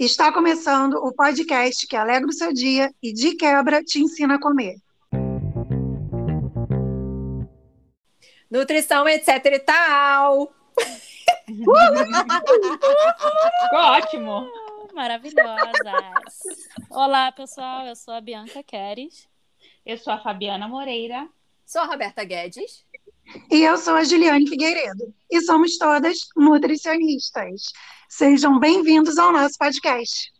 Está começando o podcast que alegra o seu dia e de quebra te ensina a comer. Nutrição, etc e tal. ótimo. Maravilhosas. Olá, pessoal. Eu sou a Bianca Queres. Eu sou a Fabiana Moreira. Sou a Roberta Guedes. E eu sou a Juliane Figueiredo. E somos todas nutricionistas. Sejam bem-vindos ao nosso podcast.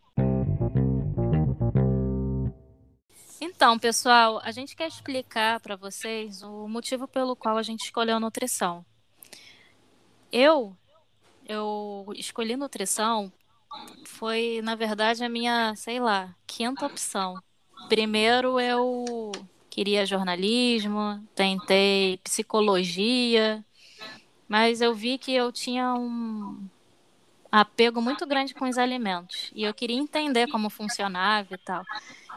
Então, pessoal, a gente quer explicar para vocês o motivo pelo qual a gente escolheu a nutrição. Eu, eu escolhi nutrição foi, na verdade, a minha, sei lá, quinta opção. Primeiro eu queria jornalismo, tentei psicologia, mas eu vi que eu tinha um apego muito grande com os alimentos e eu queria entender como funcionava e tal.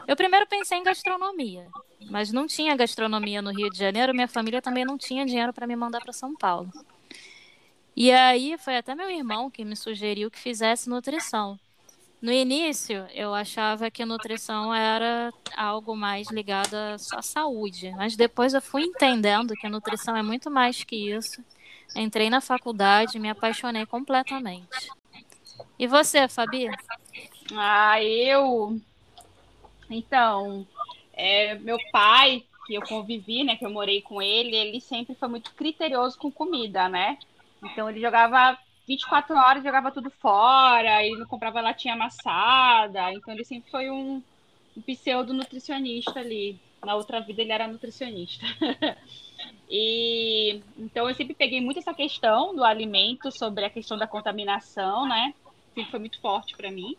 Eu primeiro pensei em gastronomia, mas não tinha gastronomia no Rio de Janeiro, minha família também não tinha dinheiro para me mandar para São Paulo. E aí foi até meu irmão que me sugeriu que fizesse nutrição. No início, eu achava que nutrição era algo mais ligado à saúde, mas depois eu fui entendendo que nutrição é muito mais que isso. Entrei na faculdade e me apaixonei completamente. E você, Fabi? Ah, eu. Então, é, meu pai, que eu convivi, né, que eu morei com ele, ele sempre foi muito criterioso com comida, né? Então ele jogava 24 horas jogava tudo fora, ele não comprava latinha amassada, então ele sempre foi um, um pseudo nutricionista ali. Na outra vida ele era nutricionista. e então eu sempre peguei muito essa questão do alimento, sobre a questão da contaminação, né? Sempre foi muito forte para mim.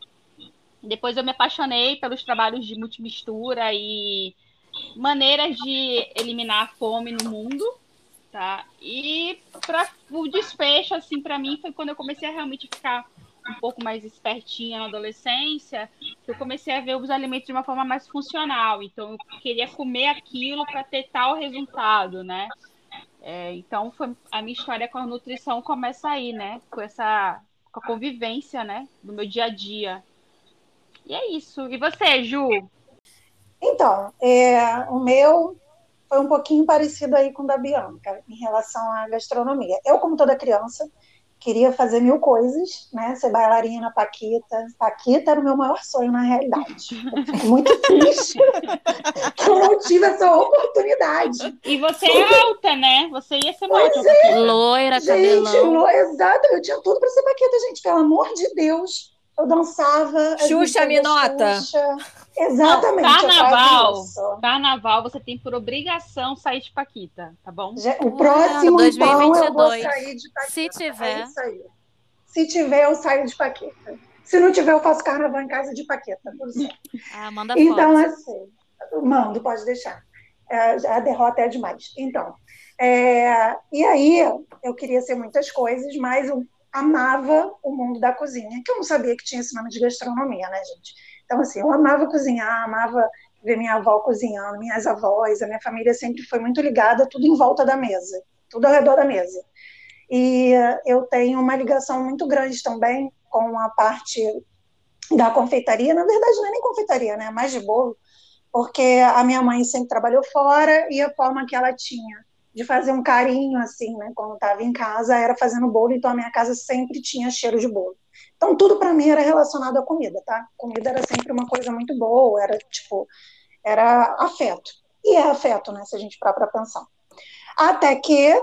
Depois eu me apaixonei pelos trabalhos de multimistura e maneiras de eliminar a fome no mundo tá? E para o desfecho, assim, para mim foi quando eu comecei a realmente ficar um pouco mais espertinha na adolescência, eu comecei a ver os alimentos de uma forma mais funcional. Então, eu queria comer aquilo para ter tal resultado, né? É, então, foi, a minha história com a nutrição começa aí, né? Com essa com a convivência, né? Do meu dia a dia. E é isso. E você, Ju? Então, é, o meu foi um pouquinho parecido aí com o da Bianca, em relação à gastronomia. Eu, como toda criança, queria fazer mil coisas, né? Ser bailarina, Paquita. Paquita era o meu maior sonho, na realidade. fico muito triste que eu não tive essa oportunidade. E você é alta, né? Você ia ser muito é. loira, cabelão. Gente, exato. Eu tinha tudo para ser Paquita, gente. Pelo amor de Deus. Eu dançava. Xuxa me nota. Xuxa. Exatamente. carnaval. Carnaval, você tem por obrigação sair de Paquita, tá bom? O próximo, ah, então, eu vou sair de Paquita. Se tiver. É Se tiver, eu saio de Paquita. Se não tiver, eu faço carnaval em casa de Paquita. Ah, manda então, foto. assim, mando, pode deixar. É, a derrota é demais. Então, é, e aí eu queria ser muitas coisas, mas eu amava o mundo da cozinha, que eu não sabia que tinha esse nome de gastronomia, né, gente? Então, assim, eu amava cozinhar, amava ver minha avó cozinhando, minhas avós, a minha família sempre foi muito ligada, tudo em volta da mesa, tudo ao redor da mesa. E eu tenho uma ligação muito grande também com a parte da confeitaria, na verdade não é nem confeitaria, né, é mais de bolo, porque a minha mãe sempre trabalhou fora e a forma que ela tinha de fazer um carinho, assim, né, quando estava em casa, era fazendo bolo, então a minha casa sempre tinha cheiro de bolo. Então, tudo para mim era relacionado à comida, tá? Comida era sempre uma coisa muito boa, era tipo, era afeto. E é afeto, né, se a gente parar para pensar. Até que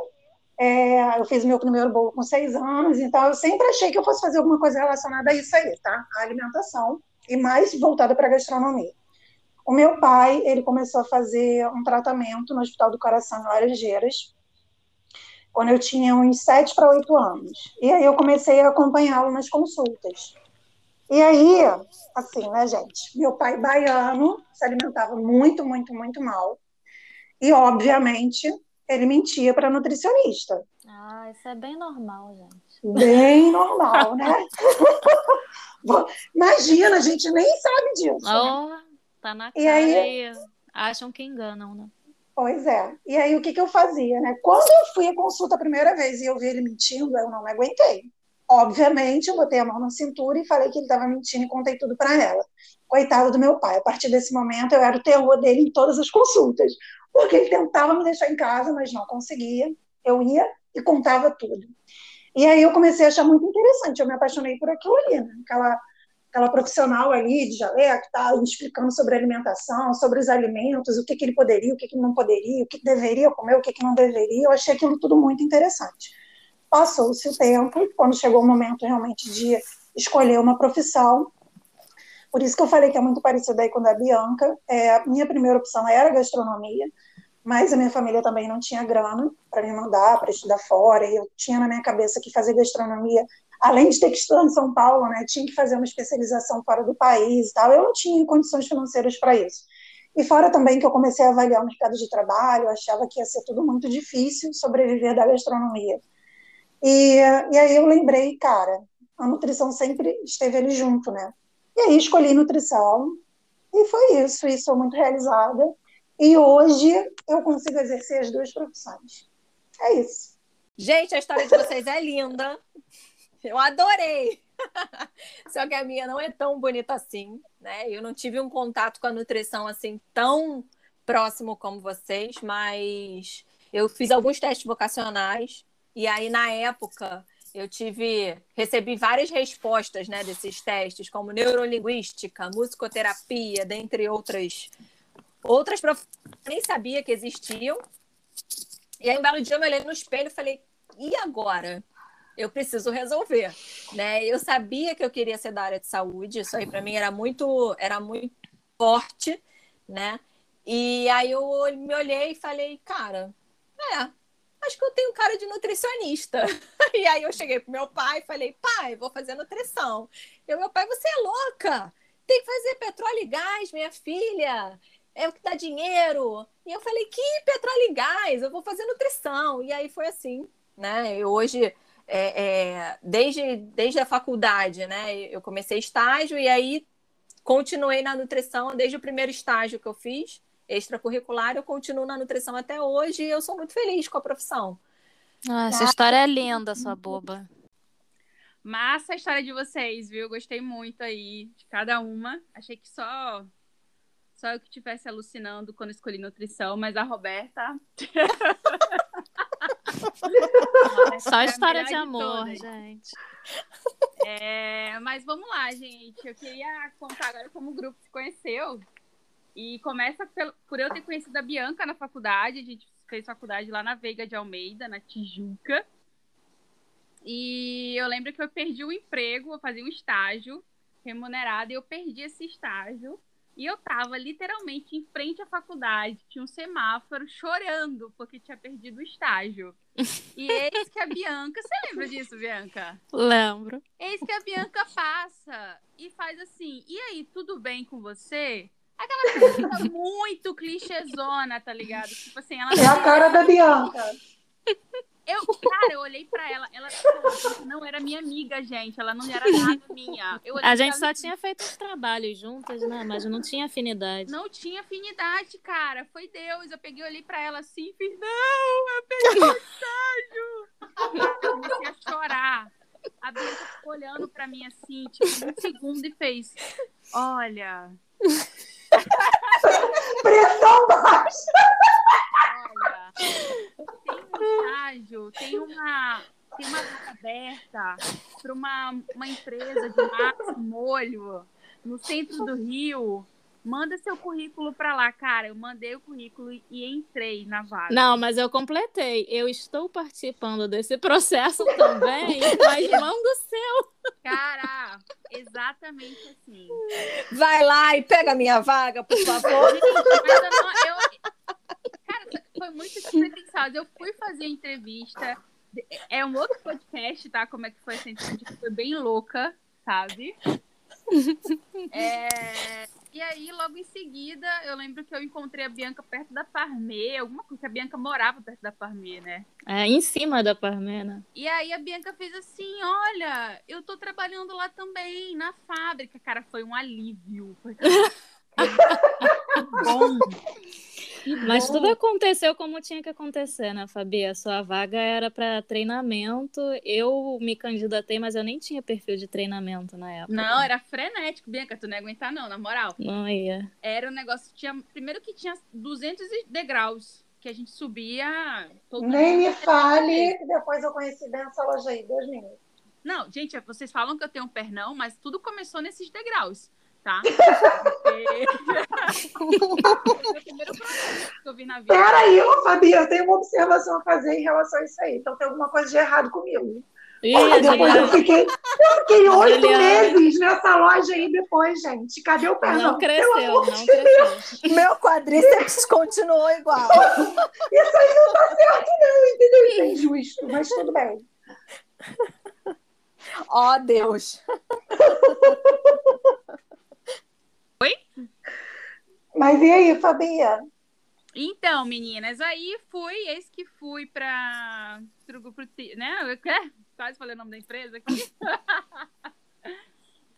é, eu fiz meu primeiro bolo com seis anos, então eu sempre achei que eu fosse fazer alguma coisa relacionada a isso aí, tá? A alimentação, e mais voltada para gastronomia. O meu pai, ele começou a fazer um tratamento no Hospital do Coração em Laranjeiras, quando eu tinha uns sete para oito anos. E aí eu comecei a acompanhá-lo nas consultas. E aí, assim, né, gente? Meu pai baiano se alimentava muito, muito, muito mal. E, obviamente, ele mentia para nutricionista. Ah, isso é bem normal, gente. Bem normal, né? Imagina, a gente nem sabe disso. Oh, né? Tá na cara e aí, acham que enganam, né? Pois é. E aí, o que, que eu fazia, né? Quando eu fui à consulta a primeira vez e eu vi ele mentindo, eu não me aguentei. Obviamente, eu botei a mão na cintura e falei que ele estava mentindo e contei tudo para ela. Coitado do meu pai. A partir desse momento, eu era o terror dele em todas as consultas, porque ele tentava me deixar em casa, mas não conseguia. Eu ia e contava tudo. E aí eu comecei a achar muito interessante. Eu me apaixonei por aquilo ali, né? aquela, aquela profissional ali de jaleco, tá, explicando sobre alimentação, sobre os alimentos, o que, que ele poderia, o que, que não poderia, o que deveria comer, o que, que não deveria. Eu achei aquilo tudo muito interessante. Passou-se o tempo, quando chegou o momento realmente de escolher uma profissão, por isso que eu falei que é muito parecido aí com a da Bianca. É, a minha primeira opção era gastronomia, mas a minha família também não tinha grana para me mandar para estudar fora, e eu tinha na minha cabeça que fazer gastronomia, além de ter que estudar em São Paulo, né, tinha que fazer uma especialização fora do país e tal. Eu não tinha condições financeiras para isso. E fora também que eu comecei a avaliar o mercado de trabalho, achava que ia ser tudo muito difícil sobreviver da gastronomia. E, e aí eu lembrei, cara, a nutrição sempre esteve ali junto, né? E aí escolhi nutrição e foi isso, e sou muito realizada. E hoje eu consigo exercer as duas profissões. É isso. Gente, a história de vocês é linda. Eu adorei. Só que a minha não é tão bonita assim, né? Eu não tive um contato com a nutrição assim tão próximo como vocês, mas eu fiz alguns testes vocacionais e aí, na época, eu tive, recebi várias respostas né, desses testes, como neurolinguística, musicoterapia, dentre outras outras profissões nem sabia que existiam. E aí, um belo dia, eu me olhei no espelho e falei, e agora? Eu preciso resolver, né? Eu sabia que eu queria ser da área de saúde, isso aí para mim era muito, era muito forte, né? E aí eu me olhei e falei, cara, é, acho que eu tenho cara de nutricionista. E aí eu cheguei pro meu pai e falei, pai, vou fazer nutrição. E meu pai, você é louca! Tem que fazer petróleo e gás, minha filha. É o que dá dinheiro. E eu falei, que petróleo e gás? Eu vou fazer nutrição. E aí foi assim, né? Eu hoje, é, é, desde, desde a faculdade, né? Eu comecei estágio e aí continuei na nutrição desde o primeiro estágio que eu fiz extracurricular, eu continuo na nutrição até hoje e eu sou muito feliz com a profissão. Ah, essa história é linda, sua boba. Massa a história de vocês, viu? Gostei muito aí de cada uma. Achei que só só eu que estivesse alucinando quando escolhi nutrição, mas a Roberta. só é história de amor, de gente. É, mas vamos lá, gente. Eu queria contar agora como o grupo se conheceu. E começa por eu ter conhecido a Bianca na faculdade. A gente fez faculdade lá na Veiga de Almeida, na Tijuca. E eu lembro que eu perdi o emprego, eu fazia um estágio remunerado e eu perdi esse estágio. E eu tava literalmente em frente à faculdade, tinha um semáforo chorando porque tinha perdido o estágio. E eis que a Bianca, você lembra disso, Bianca? Lembro. Eis que a Bianca passa e faz assim: "E aí, tudo bem com você?" Aquela coisa muito clichêzona, tá ligado? Tipo assim, ela. É a cara da Bianca. Eu, cara, eu olhei pra ela, ela não era minha amiga, gente. Ela não era nada minha. a gente só tinha feito os trabalhos juntas, né? Mas não tinha afinidade. Não tinha afinidade, cara. Foi Deus. Eu peguei, olhei pra ela assim e fiz, não, eu peguei o estágio. Eu comecei a chorar. A Bianca ficou olhando pra mim assim, tipo, um segundo e fez, olha, Pressão baixa. Tem um estágio, tem uma, tem uma aberta para uma, uma empresa de massa molho no centro do Rio Manda seu currículo para lá, cara. Eu mandei o currículo e entrei na vaga. Não, mas eu completei. Eu estou participando desse processo também, mas manda o seu. Cara, exatamente assim. Vai lá e pega a minha vaga, por favor. Mas eu não, eu, foi muito despretensioso. Eu fui fazer entrevista. É um outro podcast, tá? Como é que foi essa entrevista? Foi bem louca, sabe? É, e aí, logo em seguida, eu lembro que eu encontrei a Bianca perto da Parmê, alguma coisa, que a Bianca morava perto da Parmê, né? É, em cima da Parmê, né? E aí a Bianca fez assim: olha, eu tô trabalhando lá também, na fábrica. Cara, foi um alívio. Foi bom. Mas tudo aconteceu como tinha que acontecer, né, Fabi? A sua vaga era para treinamento. Eu me candidatei, mas eu nem tinha perfil de treinamento na época. Não, era frenético, Bianca, tu não ia aguentar não, na moral. Não ia. Era um negócio, tinha, primeiro que tinha 200 degraus, que a gente subia... Todo Nem mundo- me fale, que depois eu conheci bem essa loja aí, Deus me livre. Não, gente, vocês falam que eu tenho um pernão, mas tudo começou nesses degraus, tá? Porque... Peraí, ô Fabi, eu tenho uma observação a fazer em relação a isso aí. Então tem alguma coisa de errado comigo. Ih, depois eu fiquei, eu fiquei oito meses nessa loja aí depois, gente. Cadê o pernão? não cresceu, Pelo amor não de cresceu. Meu quadríceps continuou igual. Isso aí não tá certo, não, entendeu? Isso é injusto, mas tudo bem. Ó, Deus. Mas e aí, Fabia? Então, meninas, aí fui, eis que fui para o grupo, Ti- né? Quer- quase falei o nome da empresa aqui.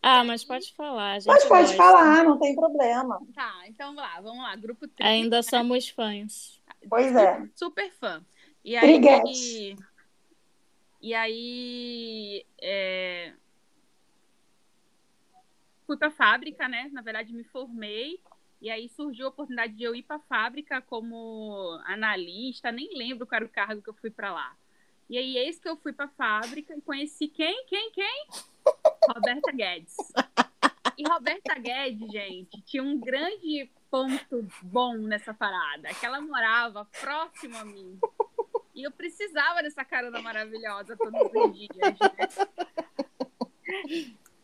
Ah, mas pode falar. Gente Mas pode gosta. falar, não tem problema. Tá, então vamos lá, vamos lá. Grupo Tri, Ainda somos fãs. Pois é. super fã. E aí, Triguete. e aí é, fui para fábrica, né? Na verdade, me formei. E aí surgiu a oportunidade de eu ir para fábrica como analista, nem lembro qual era o cargo que eu fui para lá. E aí, eis que eu fui para fábrica e conheci quem? Quem? Quem? Roberta Guedes. E Roberta Guedes, gente, tinha um grande ponto bom nessa parada, que ela morava próximo a mim. E eu precisava dessa carona maravilhosa todos os dias, né?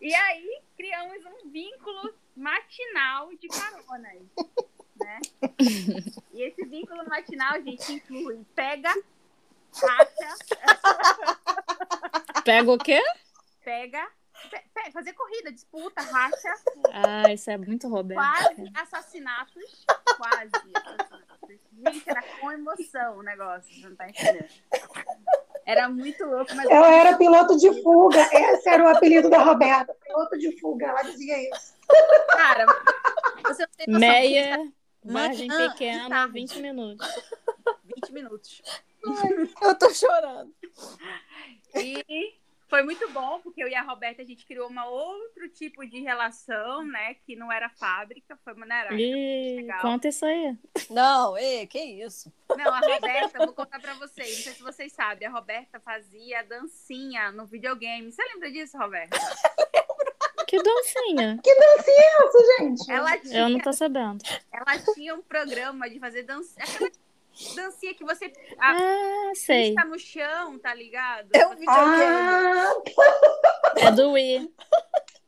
E aí criamos um vínculo matinal de caronas, né? E esse vínculo matinal, gente, inclui pega, racha, Pega o quê? pega, pe- pe- fazer corrida, disputa, racha, Ah, isso é muito Roberto. quase assassinatos, quase assassinatos. Gente, era com emoção o negócio, você não tá entendendo. Era muito louco, mas Ela era piloto de fuga. Esse era o apelido da Roberta. Piloto de fuga. Ela dizia isso. cara, você não tem noção, Meia, margem Manhã e pequena, tarde. 20 minutos. 20 minutos. Eu tô chorando. E foi muito bom, porque eu e a Roberta, a gente criou uma outro tipo de relação, né? Que não era fábrica, foi maneira. Ih, conta isso aí. Não, ei, que isso? Não, a Roberta, eu vou contar pra vocês, não sei se vocês sabem, a Roberta fazia dancinha no videogame. Você lembra disso, Roberta? Que dancinha. Isso, gente. Ela tinha, Eu não tô sabendo. ela tinha um programa de fazer dancinha. Aquela dancinha que você a, Ah, sei. fica no chão, tá ligado? É um videogame. Ah, É do Wii.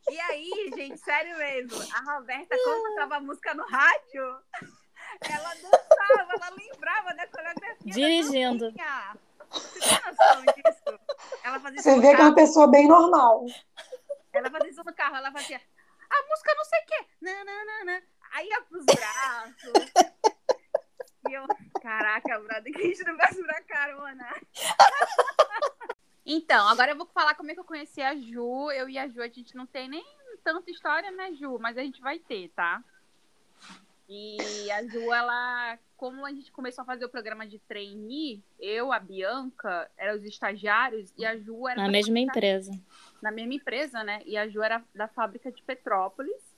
E aí, gente, sério mesmo, a Roberta, quando tocava música no rádio, ela dançava, ela lembrava da coreografia. da Dirigindo. dancinha. Você tem noção disso? Ela fazia isso você vê que é uma pessoa bem normal. ela fazia isso no carro, ela fazia a música não sei o quê, nananana. aí ia pros braços. E eu, caraca, brother, que a gente não vai segurar carona. Então, agora eu vou falar como é que eu conheci a Ju. Eu e a Ju, a gente não tem nem tanta história, né, Ju? Mas a gente vai ter, tá? E a Ju, ela, como a gente começou a fazer o programa de trainee, eu, a Bianca, eram os estagiários, e a Ju era Na mesma empresa. na mesma empresa, né? E a Ju era da fábrica de Petrópolis.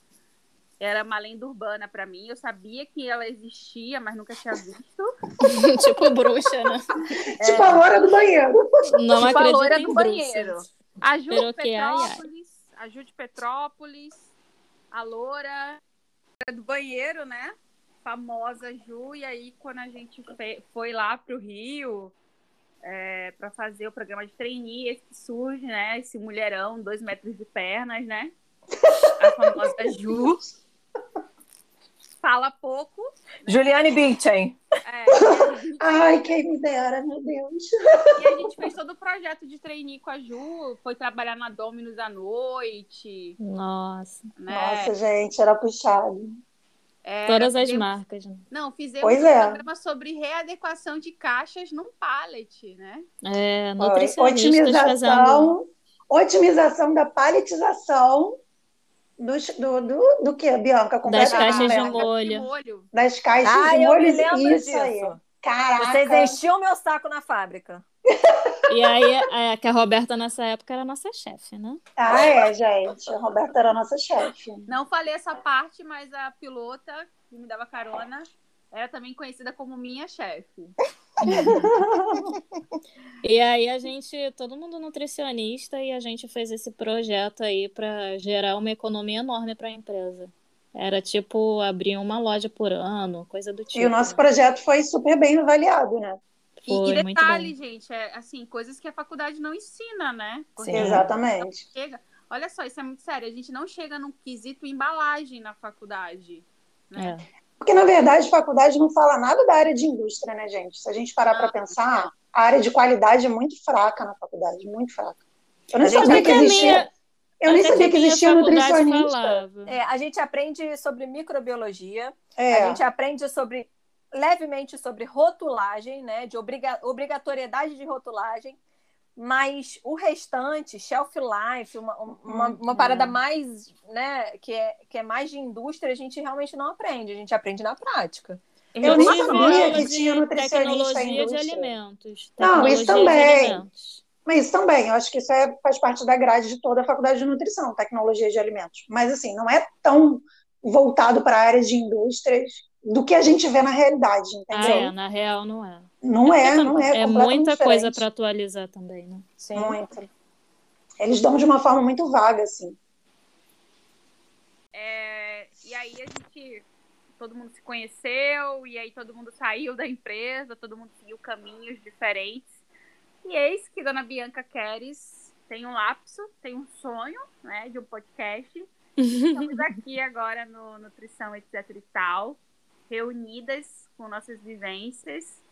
Era uma lenda urbana pra mim. Eu sabia que ela existia, mas nunca tinha visto. tipo bruxa, né? Tipo a loura do banheiro. Não Tipo a acredito loira em do banheiro. A Ju de Pero que ai, ai. Petrópolis. A Ju de Petrópolis. A loura do banheiro, né? Famosa Ju. E aí, quando a gente foi lá pro Rio é, para fazer o programa de trainee, esse que surge, né? Esse mulherão, dois metros de pernas, né? A famosa Ju. Fala pouco. Juliane Bündchen. É, Ai, quem me dera, meu Deus. e a gente fez todo o projeto de trainee com a Ju. Foi trabalhar na Dominus à noite. Nossa. Né? Nossa, gente, era puxado. É, Todas as fizemos- marcas. né? Não, fizemos Pois um é. programa sobre readequação de caixas num pallet, né? É, nutricionistas fazendo. Otimização, otimização da paletização Dos- do, do, do que, Bianca? Das caixas de Ah, molho. Das caixas Ah, de eu molho. me lembro Isso disso. aí. Caraca. Vocês enchiam meu saco na fábrica. E aí, é, que a Roberta nessa época era nossa chefe, né? Ah, é, gente. A Roberta era nossa chefe. Não falei essa parte, mas a pilota que me dava carona era também conhecida como minha chefe. E aí a gente, todo mundo nutricionista, e a gente fez esse projeto aí para gerar uma economia enorme para a empresa. Era tipo abrir uma loja por ano, coisa do tipo. E o nosso projeto foi super bem avaliado, né? E, Foi e muito detalhe, gente, é assim, coisas que a faculdade não ensina, né? Porque Sim. Exatamente. chega. Olha só, isso é muito sério. A gente não chega num quesito embalagem na faculdade. Né? É. Porque, na verdade, faculdade não fala nada da área de indústria, né, gente? Se a gente parar para Não. pensar, a área de qualidade é muito fraca na faculdade, muito fraca. Eu nem gente sabia que existia. minha- Eu nem até sabia que existia nutricionista. É, a gente aprende sobre microbiologia, É, a gente aprende sobre levemente sobre rotulagem, né, de obriga obrigatoriedade de rotulagem, mas o restante, shelf life, uma, uma, Hum, uma parada mais, né, que é, que é mais de indústria, a gente realmente não aprende, a gente aprende na prática. Eu nem tive sabia que tinha nutricionista em tecnologia de indústria. alimentos. Não, isso também. Mas isso também, eu acho que isso é, faz parte da grade de toda a faculdade de nutrição, tecnologia de alimentos. Mas, assim, não é tão voltado para a área de indústrias do que a gente vê na realidade, Ah, entendeu? é, na real não é. Não é, Porque não é. É completamente muita coisa para atualizar também, né? Sim. Muito. Eles dão de uma forma muito vaga, assim. É, e aí a gente. Todo mundo se conheceu, e aí todo mundo saiu da empresa, todo mundo seguiu caminhos diferentes. E eis que Dona Bianca Queres tem um lapso, tem um sonho, né, de um podcast. Estamos aqui agora no Nutrição, etc e tal, reunidas com nossas vivências,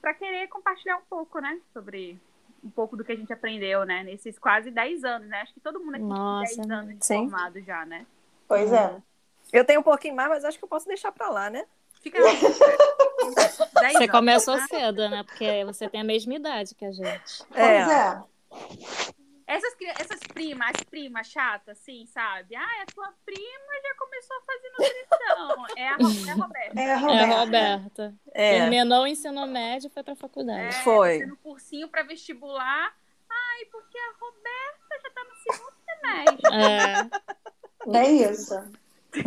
para querer compartilhar um pouco, né, sobre um pouco do que a gente aprendeu, né, nesses quase 10 anos, né? Acho que todo mundo aqui Nossa, tem 10 anos de sim. formado já, né? Pois é. Eu tenho um pouquinho mais, mas acho que eu posso deixar para lá, né? Fica 10 Você anos, começou né? cedo, né? Porque você tem a mesma idade que a gente. Pois é. Essas, essas primas, as primas chatas, assim, sabe? Ah, a tua prima já começou a fazer nutrição. É a, Ro- é a Roberta. É, É Roberta. a Roberta. É. Terminou o ensino médio e foi pra É, faculdade. Foi. Fazendo cursinho pra vestibular. Ai, porque a Roberta já tá no segundo semestre. É. Bem isso.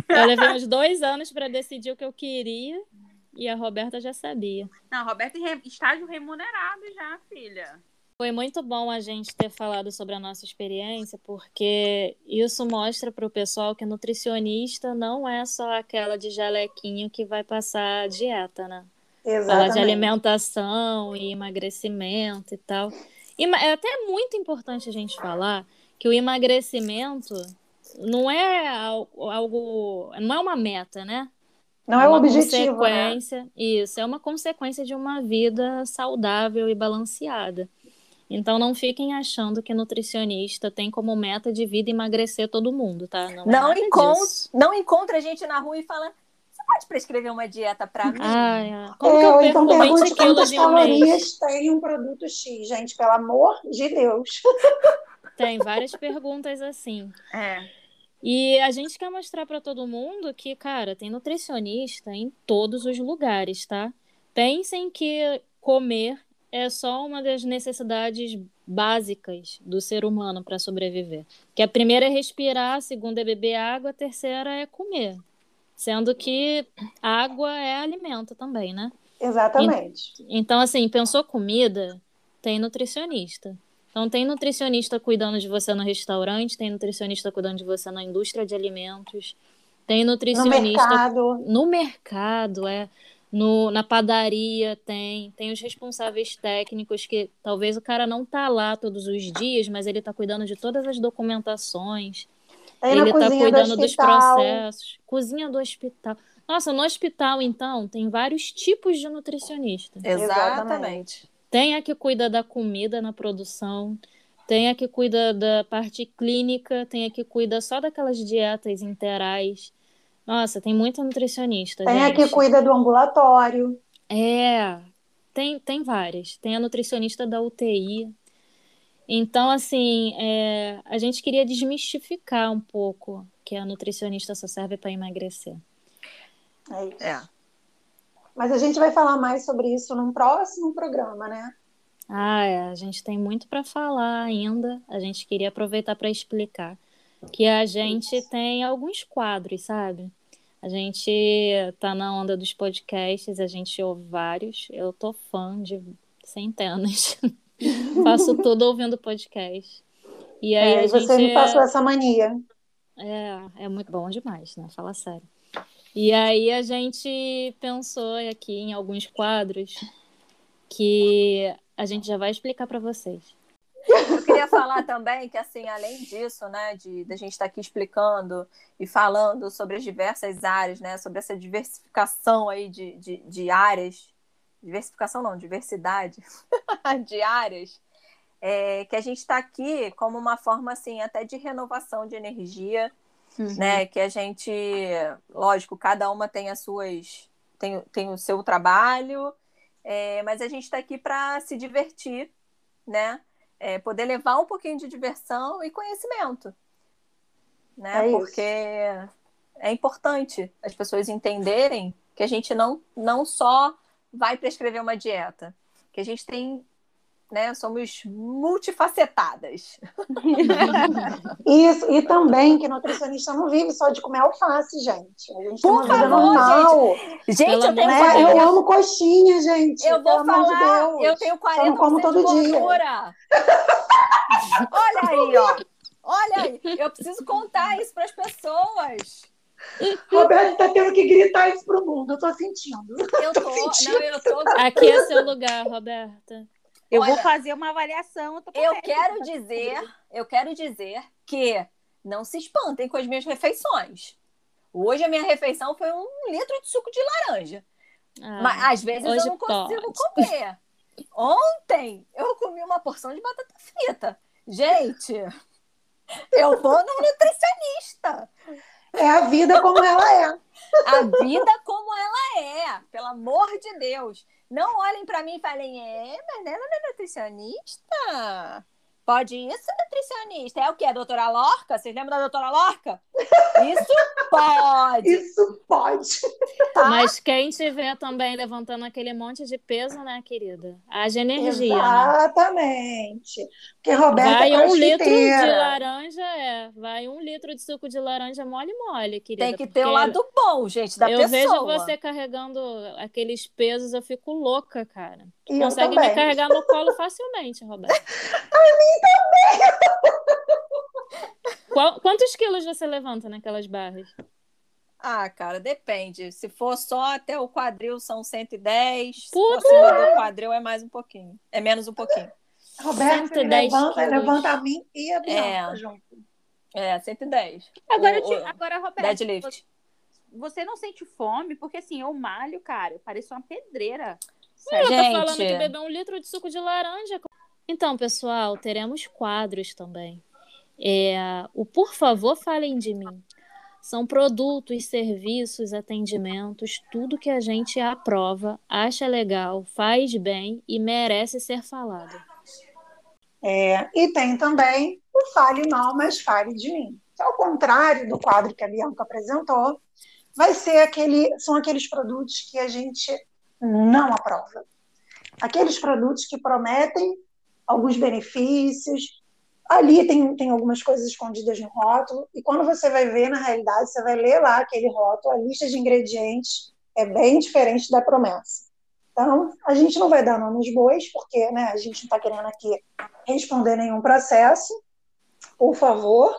Eu levei uns dois anos pra decidir o que eu queria e a Roberta já sabia. Não, a Roberta em re- estágio remunerado já, filha. Foi muito bom a gente ter falado sobre a nossa experiência, porque isso mostra para o pessoal que nutricionista não é só aquela de jalequinho que vai passar dieta, né? Falar de Exatamente. alimentação e emagrecimento e tal. E é até muito importante a gente falar que o emagrecimento não é al- algo, não é uma meta, né? Não é o uma objetivo, né? consequência, isso, é uma consequência de uma vida saudável e balanceada. Então não fiquem achando que nutricionista tem como meta de vida emagrecer todo mundo, tá? Não, é Não, disso. não encontra a gente na rua e fala: você pode prescrever uma dieta para mim? Ai, ai. Como que É, eu ou perco então 20 pergunte quantas um calorias tem um produto X, gente, pelo amor de Deus. Tem várias perguntas assim. É. E a gente quer mostrar para todo mundo que, cara, tem nutricionista em todos os lugares, tá? Pensem que comer é só uma das necessidades básicas do ser humano para sobreviver. Que a primeira é respirar, a segunda é beber água, a terceira é comer. Sendo que água é alimento também, né? Exatamente. Então, assim, pensou comida, tem nutricionista. Então, tem nutricionista cuidando de você no restaurante, tem nutricionista cuidando de você na indústria de alimentos, tem No nutricionista mercado. no mercado, é. No, na padaria tem, tem os responsáveis técnicos que talvez o cara não tá lá todos os dias, mas ele tá cuidando de todas as documentações, ele tá cozinha do cuidando dos processos. Cozinha do hospital. Nossa, no hospital, então, tem vários tipos de nutricionista. Exatamente. Tem a que cuida da comida na produção, tem a que cuida da parte clínica, tem a que cuida só daquelas dietas interais. Nossa, tem muita nutricionista, Tem a gente. que cuida do ambulatório. É, tem, tem várias. Tem a nutricionista da UTI. Então, assim, é, a gente queria desmistificar um pouco que a nutricionista só serve para emagrecer. É isso. É. Mas a gente vai falar mais sobre isso num próximo programa, né? Ah, é, a gente tem muito para falar ainda. A gente queria aproveitar para explicar que a gente tem alguns quadros, sabe? A gente tá na onda dos podcasts, a gente ouve vários. Eu tô fã de centenas. Faço tudo ouvindo podcast. E aí É, a e você gente me passou essa mania. é, é muito bom demais, né? Fala sério. E aí a gente pensou aqui em alguns quadros que a gente já vai explicar para vocês. Falar também que, assim, além disso, né, de, de a gente estar aqui explicando e falando sobre as diversas áreas, né, sobre essa diversificação aí de, de, de áreas, diversificação não, diversidade de áreas, é, que a gente está aqui como uma forma, assim, até de renovação de energia, né, que a gente, lógico, cada uma tem as suas, tem, tem o seu trabalho, é, mas a gente está aqui para se divertir, né, é, poder levar um pouquinho de diversão e conhecimento, né? É. Porque é importante as pessoas entenderem que a gente não, não só vai prescrever uma dieta, que a gente tem, né? Somos multifacetadas. Isso, e também que nutricionista não vive só de comer alface, gente. A gente tem Por uma vida favor, normal. Gente, Pelo eu tenho né? de 40 Eu amo coxinha, gente. Eu vou de falar, Deus. eu tenho Só não 40% como de todo dia. Olha aí, ó. Olha aí. Eu preciso contar isso para as pessoas. Roberto tá tendo que gritar isso pro mundo, eu tô sentindo. Eu tô, não, sentindo. eu tô Aqui é seu lugar, Roberta. Eu Olha, vou fazer uma avaliação. Eu, Eu quero dizer, eu quero dizer que não se espantem com as minhas refeições. Hoje a minha refeição foi um litro de suco de laranja. Ah, Mas às vezes eu não consigo pode. comer. Ontem eu comi uma porção de batata frita. Gente, eu vou no nutricionista. É a vida como ela é. A vida como ela é, pelo amor de Deus. Não olhem para mim e falem, é, mas ela não é nutricionista? Pode isso, nutricionista? É o quê? A doutora Lorca? Vocês lembram da doutora Lorca? Isso pode, Isso pode. tá? Mas quem tiver também levantando aquele monte de peso, né, querida? Haja energia, né? Exatamente. Porque Roberta Vai é um litro de laranja, é. Vai um litro de suco de laranja mole mole, querida. Tem que ter o lado bom, gente, da eu pessoa. vejo você carregando aqueles pesos, eu fico louca, cara. E eu Consegue me carregar no colo facilmente, Roberto. Qual- quantos quilos você levanta naquelas barras? Ah, cara, depende. Se for só até o quadril, são 110. Se Puta! for acima do quadril, é mais um pouquinho. É menos um pouquinho. Roberta 110 levanta, quilos. levanta a mim e a Bianca É. junto. É, 110. Agora, O- te- agora Roberto, Deadlift. você não sente fome? Porque assim, eu malho, cara. Eu pareço uma pedreira. Sério. tá Gente. falando que bebeu um litro de suco de laranja. Então, pessoal, teremos quadros também. É, o Por Favor Falem de Mim. São produtos, serviços, atendimentos, tudo que a gente aprova, acha legal, faz bem e merece ser falado. É, e tem também o Fale Mal, mas Fale de Mim. Ao contrário do quadro que a Bianca apresentou, vai ser aquele, são aqueles produtos que a gente não aprova. Aqueles produtos que prometem alguns benefícios. Ali tem, tem algumas coisas escondidas no rótulo, e quando você vai ver, na realidade, você vai ler lá aquele rótulo, a lista de ingredientes é bem diferente da promessa. Então, a gente não vai dar nomes bois, porque né, a gente não está querendo aqui responder nenhum processo, por favor,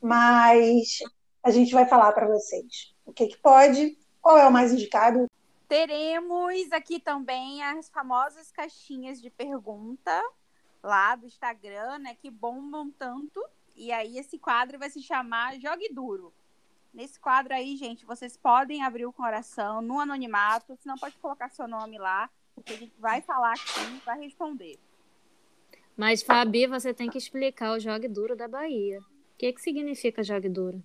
mas a gente vai falar para vocês o que, que pode, qual é o mais indicado. Teremos aqui também as famosas caixinhas de pergunta lá do Instagram, né? Que bombam tanto. E aí esse quadro vai se chamar Jogue Duro. Nesse quadro aí, gente, vocês podem abrir o coração no anonimato, senão pode colocar seu nome lá, que a gente vai falar aqui e vai responder. Mas, Fabi, você tem que explicar o jogue duro da Bahia. O que, que significa jogue duro?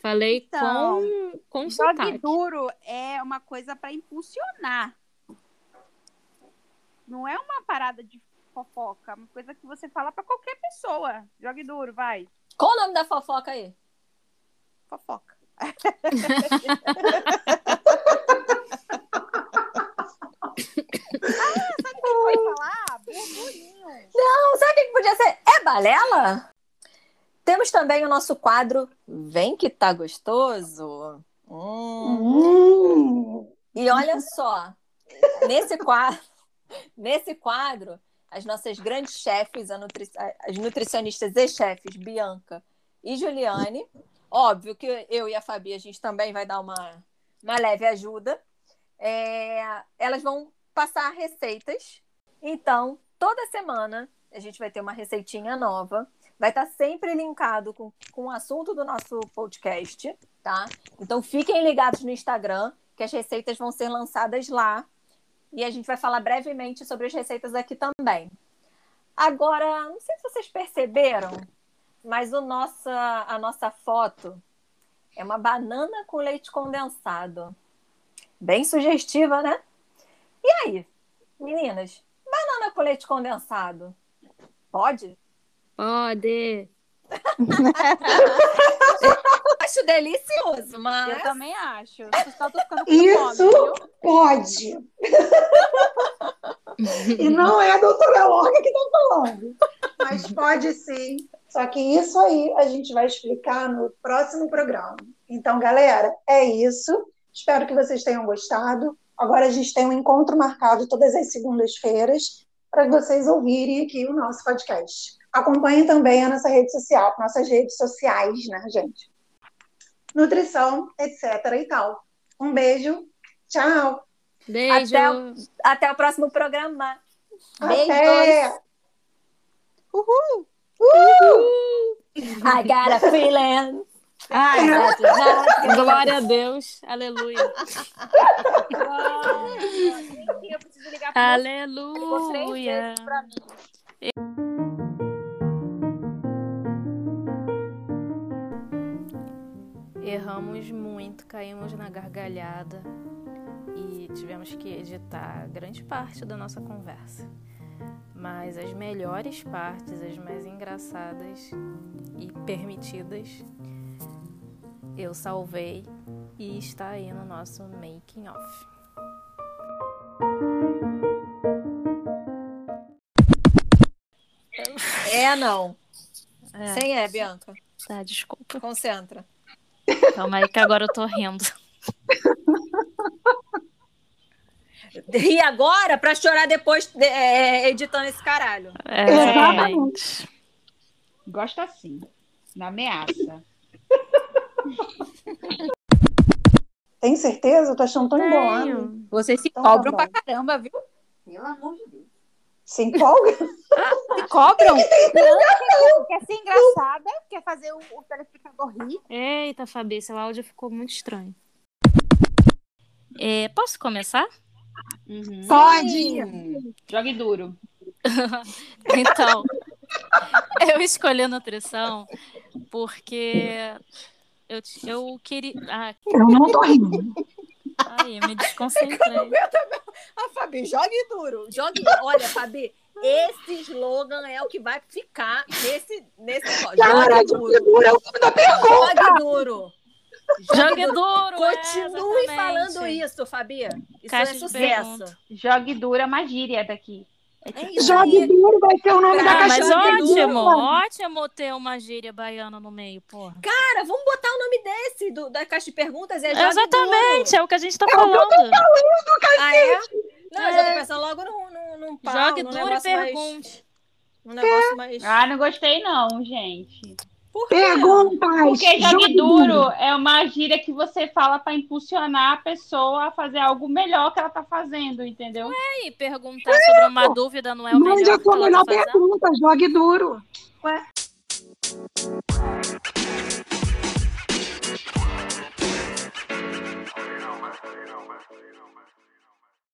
Falei Então, com, com Jogue sotaque. duro é uma coisa para impulsionar. Não é uma parada de fofoca, é uma coisa que você fala para qualquer pessoa. Jogue duro, vai. Qual o nome da fofoca aí? fofoca. Pode falar? Burburinho. Não, sabe o que que podia ser? É balela? Temos também o nosso quadro Vem que tá gostoso. Hum. Hum. E olha só, nesse quadro, nesse quadro, as nossas grandes chefes, nutri- as nutricionistas e chefes, Bianca e Juliane, óbvio que eu e a Fabi, a gente também vai dar uma, uma leve ajuda. É, elas vão passar receitas. Então, toda semana a gente vai ter uma receitinha nova. Vai estar sempre linkado com, com o assunto do nosso podcast, tá? Então, fiquem ligados no Instagram, que as receitas vão ser lançadas lá. E a gente vai falar brevemente sobre as receitas aqui também. Agora, não sei se vocês perceberam, mas o nossa, a nossa foto é uma banana com leite condensado. Bem sugestiva, né? E aí, meninas, banana com leite condensado? Pode? Pode. Acho delicioso, mas. Eu também acho. Eu só tô ficando com Isso fome, pode. E não é a doutora Lorca que está falando. Mas pode sim. Só que isso aí a gente vai explicar no próximo programa. Então, galera, é isso. Espero que vocês tenham gostado. Agora a gente tem um encontro marcado todas as segundas-feiras para vocês ouvirem aqui o nosso podcast. Acompanhem também a nossa rede social, nossas redes sociais, né, gente? Nutrição, etc. e tal. Um beijo. Tchau. Beijo. Até o- Até o próximo programa. Beijos. Até. I got a feeling. Ai, glória a Deus. Aleluia. Eu preciso ligar três Aleluia. Erramos muito, caímos na gargalhada e tivemos que editar grande parte da nossa conversa. Mas as melhores partes, as mais engraçadas e permitidas, eu salvei e está aí no nosso making off. É, não. É, Sem é, Bianca. tá, desculpa. Concentra. Calma aí que agora eu tô rindo. E agora, pra chorar depois de- é, editando esse caralho. É, Exatamente. Gosta assim. Na ameaça. Tem certeza? Eu tô achando tão. Tenho. Vocês se Então tá cobram pra caramba, viu? Pelo amor de Deus. Se empolga? Se cobram. Não, quer ser engraçada, quer fazer o, o telespectador rir. Eita, Fabi, seu áudio ficou muito estranho. É, posso começar? Pode. Jogue duro. Então, eu escolhi a nutrição porque eu, eu queria. Ah, Eu não tô rindo. Ai, eu me desconcentrei. Ah, Fabi, jogue duro. Jogue. Olha, Fabi, esse slogan é o que vai ficar nesse. nesse... Cara, Jogue duro. é o nome da pergunta. Jogue duro. Jogue duro! Continue é, falando isso, Fabi. Isso Caixa é sucesso. Jogue dura, uma gíria daqui. É isso Jogue duro vai ser o nome da Ah, mas caixa de Jogue ótimo, ótimo ter uma gíria baiana no meio, porra. Cara, vamos botar o nome desse do, da caixa de perguntas. É Exatamente, é o que a gente tá É o que eu falando. Duro. Ah, é? Não, eu já tô É. pensando logo num, num, num pau, Jogue num duro e negócio mais... pergunte. Um negócio mais... Ah, não gostei não, gente. Por Perguntas! Porque jogue duro é uma gíria que você fala para impulsionar a pessoa a fazer algo melhor que ela está fazendo, entendeu? Ué, e perguntar é, sobre uma dúvida não é o Mande melhor. Mande a melhor pergunta, jogue duro. Ué.